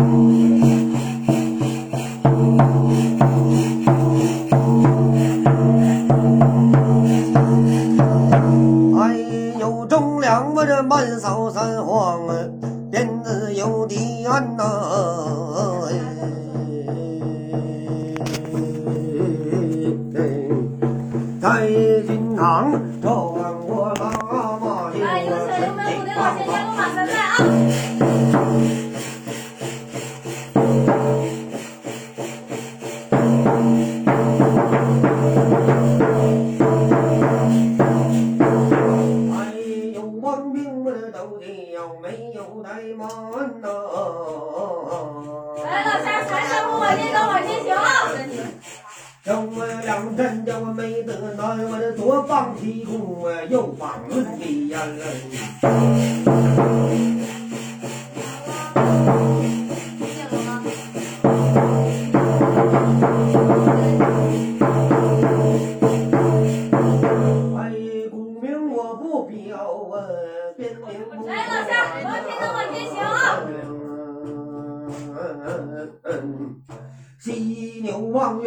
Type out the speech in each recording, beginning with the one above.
你。叫我两针，叫我没得难，我这左膀提弓，我右膀抡鼻烟。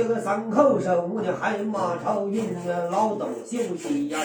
这个三口手，五的海马超银，老董秀气烟。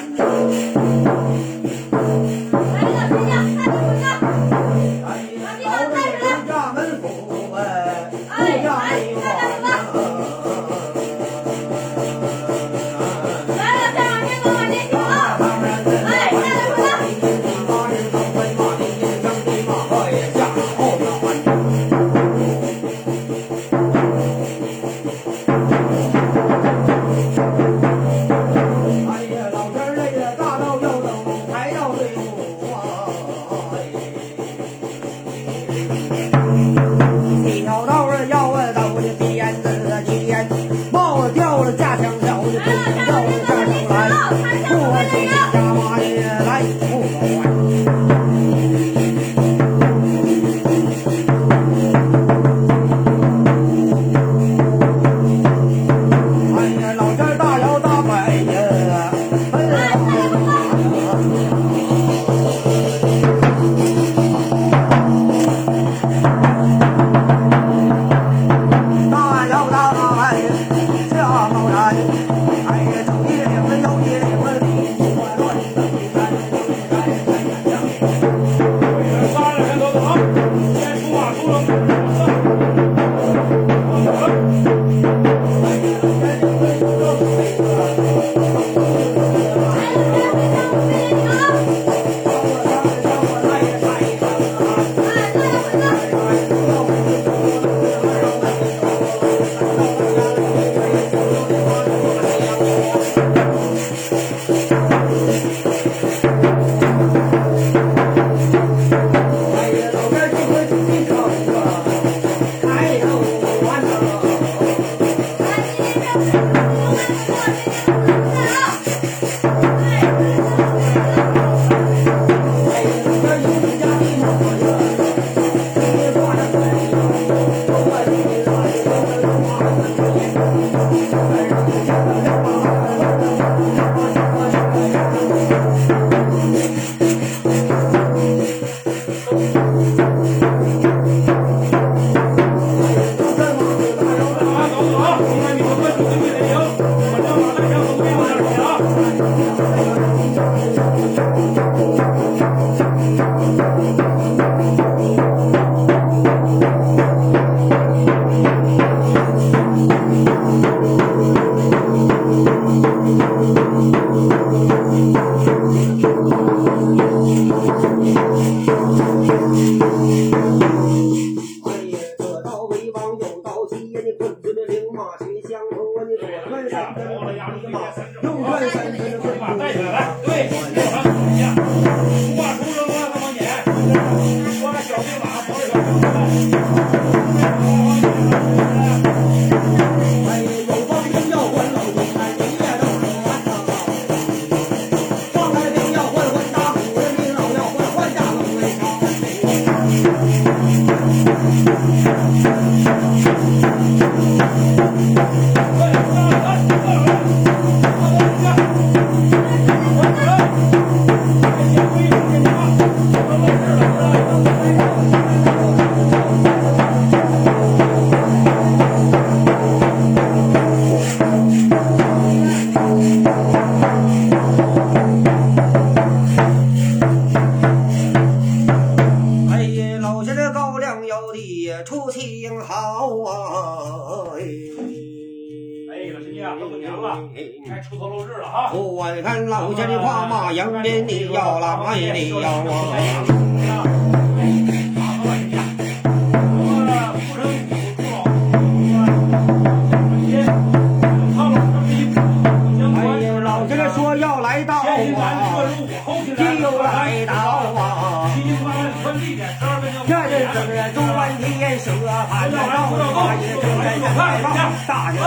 来吧，大爷，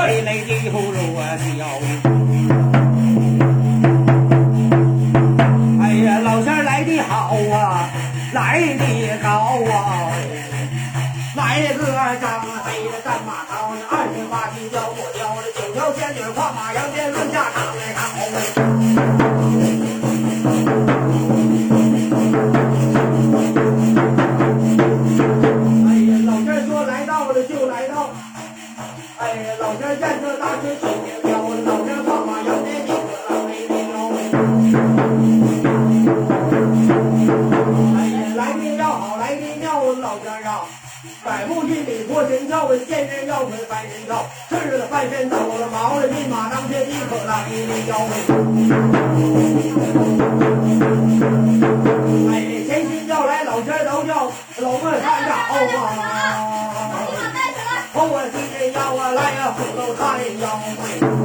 哎呀，老乡来的好啊，来的。哎呀，来的要好，来的要老天儿！百步一里过神庙，我见人要腿人神招，吃了翻神刀，我毛了立马当街地可拉你的腰！哎，神心要来老仙都要老莫三招啊！猴啊，猴啊，带起来！猴啊，要我来呀，虎头看要我。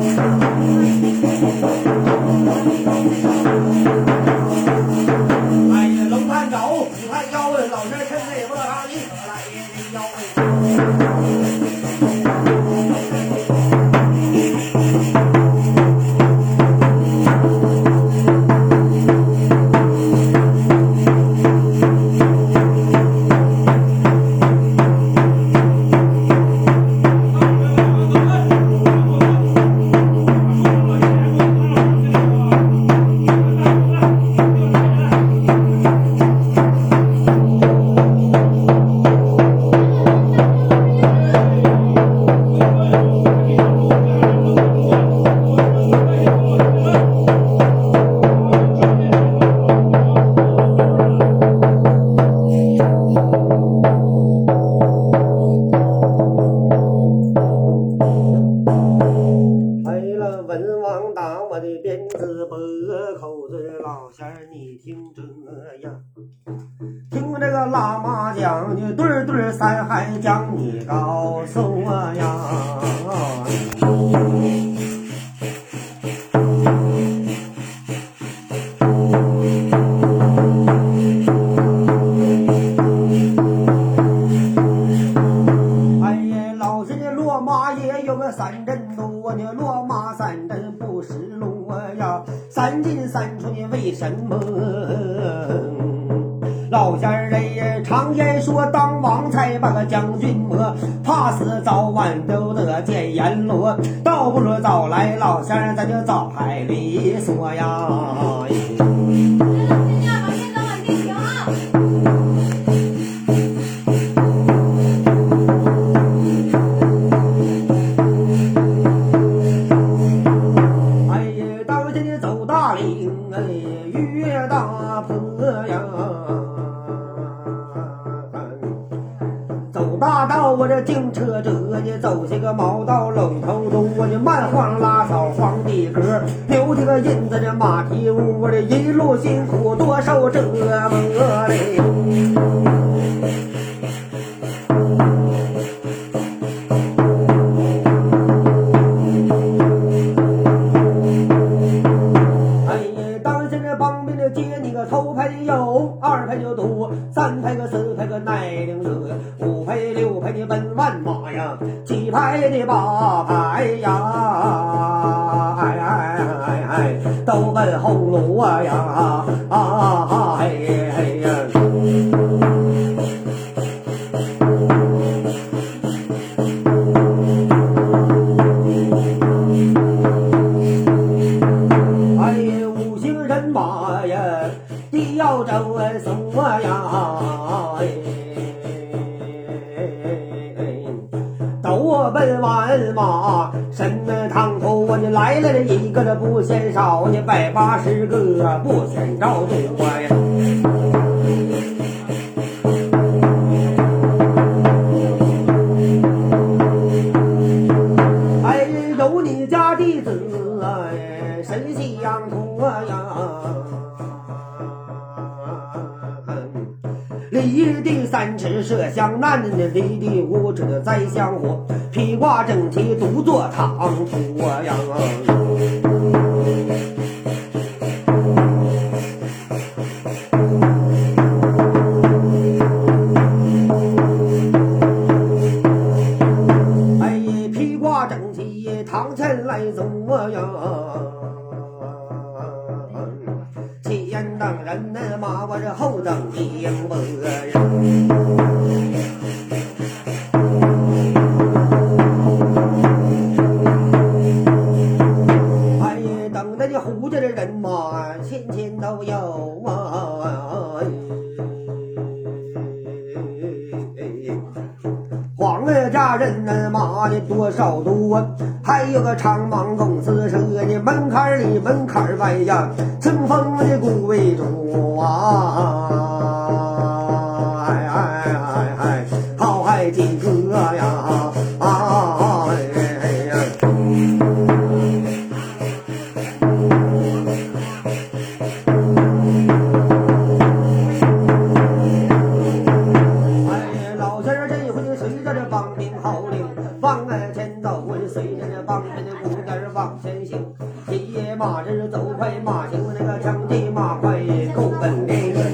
这个辣妈讲的对对三还讲你告诉我呀。将军魔，怕死早晚都得见阎罗，倒不如早来老乡，咱就早海里说呀。净车，这你走些个毛？的八排呀，哎哎哎哎，都奔红炉啊呀啊嘿嘿呀。你来了这一个这不嫌少，你百八十个不嫌招多呀。离地三尺射向南，离地五尺栽香火，披挂整齐独坐堂土呀。哎，人马，前前都有啊。黄家人呐，马的多少多，还有个长芒公司车呢，门槛里门槛外呀，清风的古为主啊！哎呀，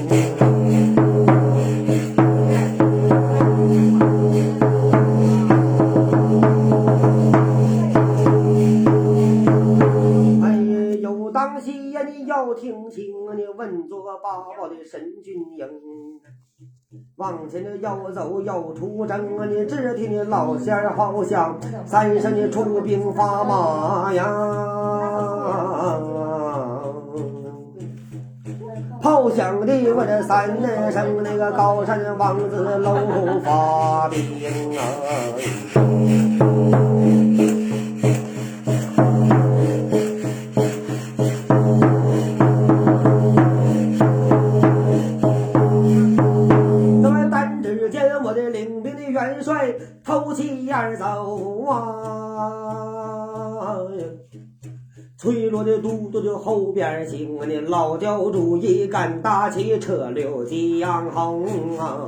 有当心呀，你要听清啊，你稳坐八宝的神骏营，往前呢要走，要出征啊，你只听你老仙儿好像三声你出兵发马呀。炮响的我这三声那个高山王子楼发兵啊！那么单只见我的领兵的元帅头起眼走啊，脆弱的肚子就后边行啊，你老教主一杆大旗车溜江红啊。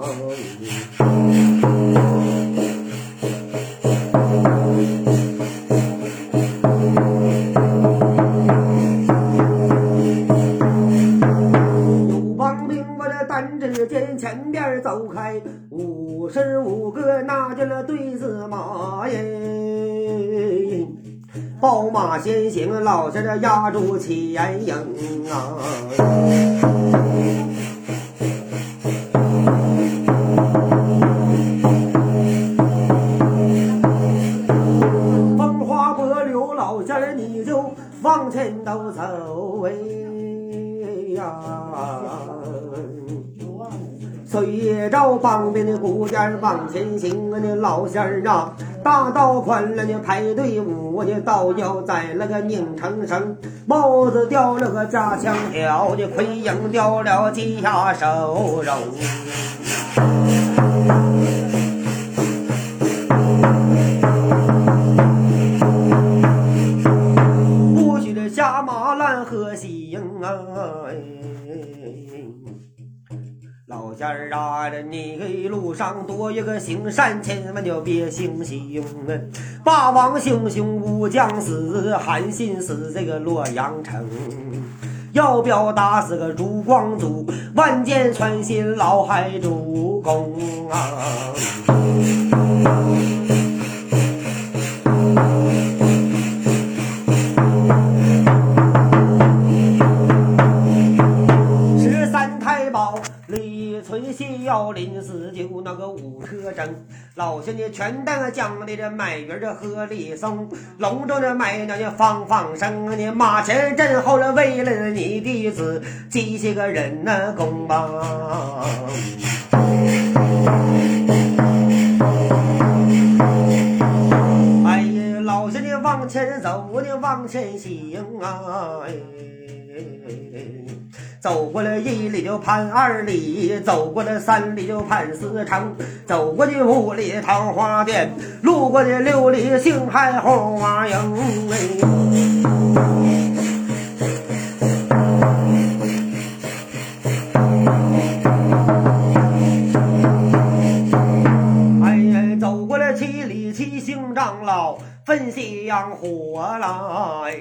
有帮兵我这单只见前边走开五十五个拿着了对子马耶，宝马先行，老仙儿压住前营啊。风花波流，老仙儿你就往前都走哎呀。随着旁边的鼓点往前行啊，那老仙儿啊，大道宽了，你排队伍，你倒要在那个拧成绳，帽子掉了个架枪挑，你盔缨掉了几下手肉。不许这下马拦河行啊！仙儿啊，这你路上多一个行善，千万就别行凶啊！霸王雄雄武将死，韩信死这个洛阳城。要不要打死个朱光祖？万箭穿心老海主公啊！幺零四九那个五车阵，老乡的全当将的这买鱼的河里送，隆重的买那的放放声，你马前阵后了，为了你弟子几些个人呐功吧。哎呀，老乡的往前走，你往前行啊！哎走过了一里就盼二里，走过了三里就盼四城，走过的五里桃花店，路过的六里杏海花营。哎哎呀，走过了七里七星长老分夕阳火来。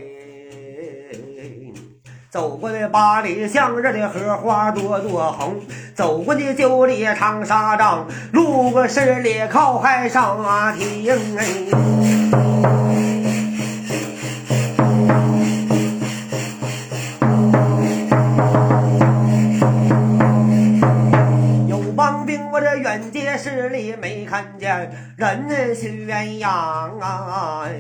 走过的八里香热的荷花朵朵红，走过的九里长沙帐，路过十里靠海上亭。哎，有帮兵，我这远街十里没看见人宣扬啊。哎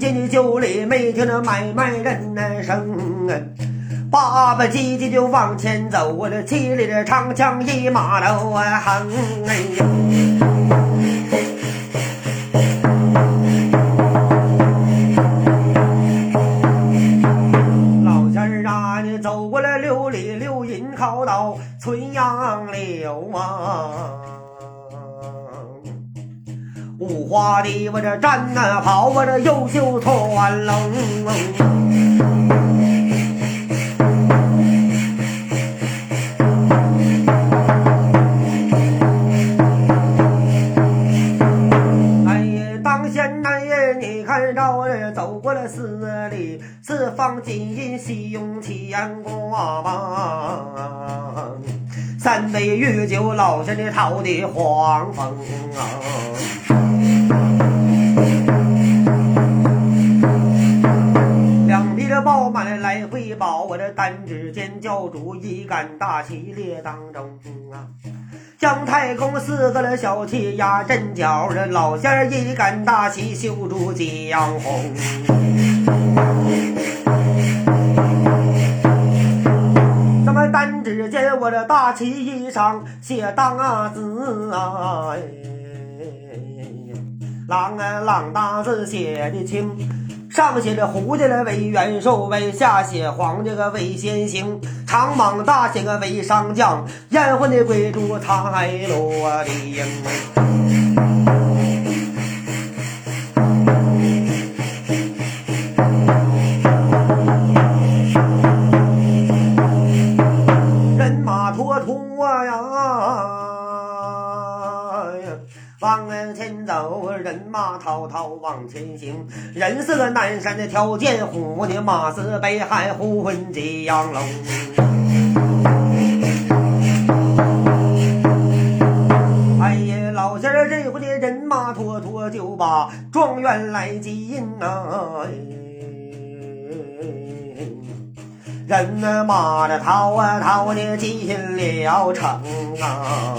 进去酒里没听那买卖人的声啊，爸爸急急就往前走，我这七里的长枪一马头啊横哎。五花的我这战呐跑，我这优秀团龙。哎，当先哎呀，你看着呀，走过了四里，四方金银喜用牵挂吧。三杯御酒，老仙的讨的黄风啊。两匹的宝马来回跑，我这单指间教主一杆大旗列当中啊。姜太公四个了小旗压阵脚，这老仙儿一杆大旗绣住江红。咱们单指间我这大旗一上写大字啊，哎郎啊郎大字写的清。上写着胡家的为元寿，为下写黄家个为先行，长蟒大写个为上将，燕魂的贵族太罗里。往前走，人马滔滔往前行。人是个南山的条件虎，的马是北海呼魂激扬龙。哎呀，老仙儿这回的人马拖拖就把状元来进啊！人呐马的逃啊逃的进了城啊！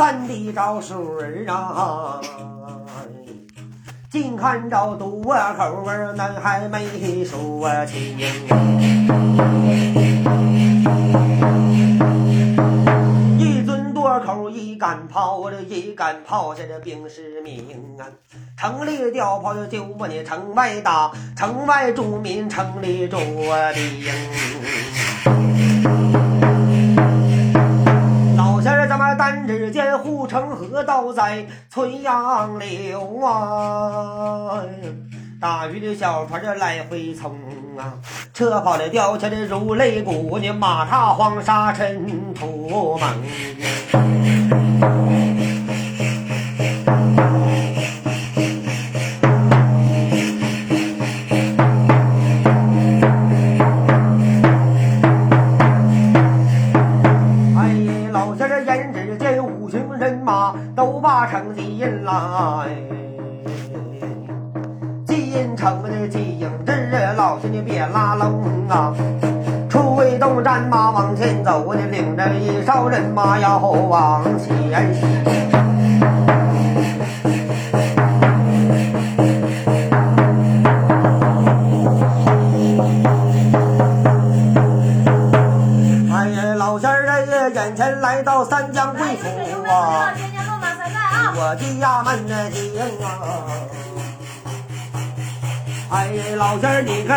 三地找水啊，近看着渡口儿南还没说清。一尊多口一杆炮，这一杆炮下的兵士名啊，城里吊炮就就把你城外打，城外住民城里住的营。只见护城河道在村杨柳啊。大鱼的小船儿来回冲啊，车跑的吊起的如擂鼓，你马踏黄沙尘土茫。走，我领着一哨人马要往前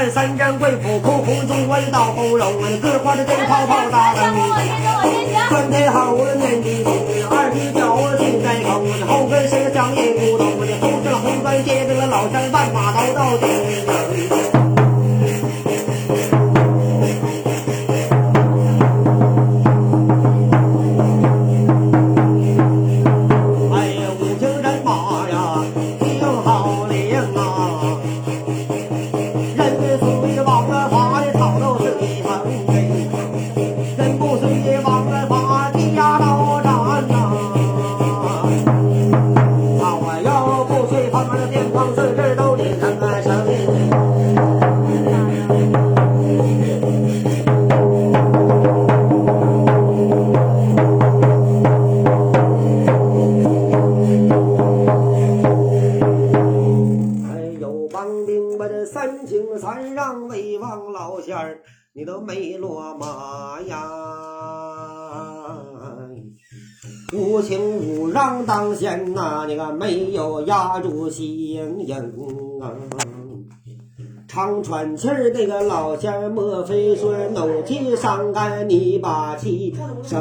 三江贵府，哭红中文到红绒，各花的真泡泡大灯。穿天好我念的红，二踢脚进在口，后跟是个江叶古董，我的头上红砖接着老乡万马刀到底。常喘气儿那个老仙儿，莫非说怒气伤肝，你把气生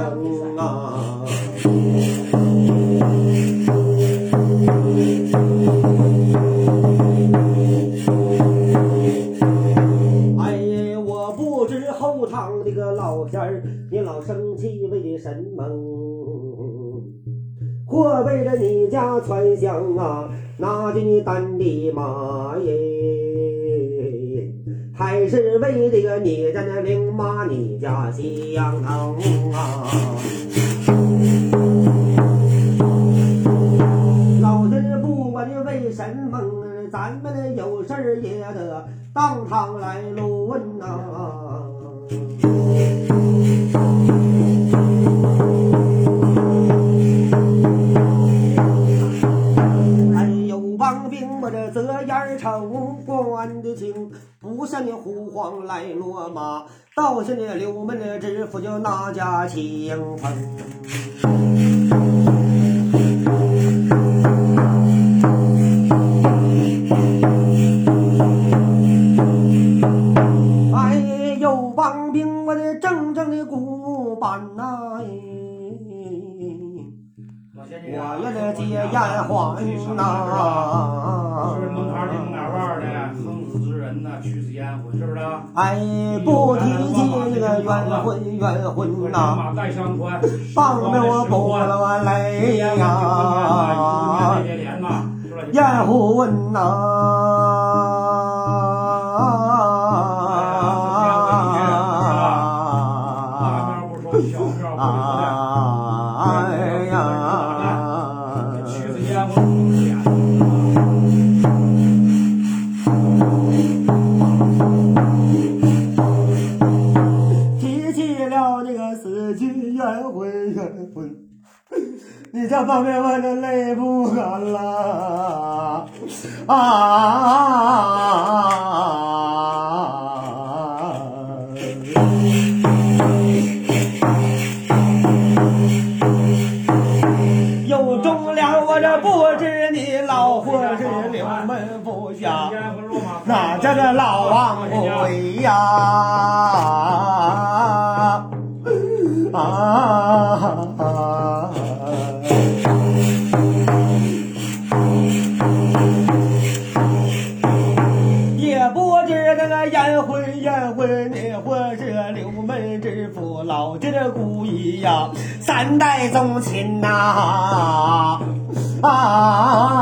啊？哎呀，我不知后堂这个老仙儿，你老生气为什么？或为了你家传香啊，拿着你担的马耶，还是为这个你家那领妈你家香啊？老子不管你为什么，咱们有事也得当场来问呐、像你胡晃来落马，倒下那刘门的知府就那家清风。哎，有帮兵我这正正的古板呐、哎我呀这接烟还呐，哎，不提起这个冤魂冤魂呐，马带上宽，帮着我不落泪呀，烟魂呐。你这方面我这泪不干了啊！有忠良，我这不知你老或是刘门不下。烟魂落马，那这老王不回呀在宗亲呐啊！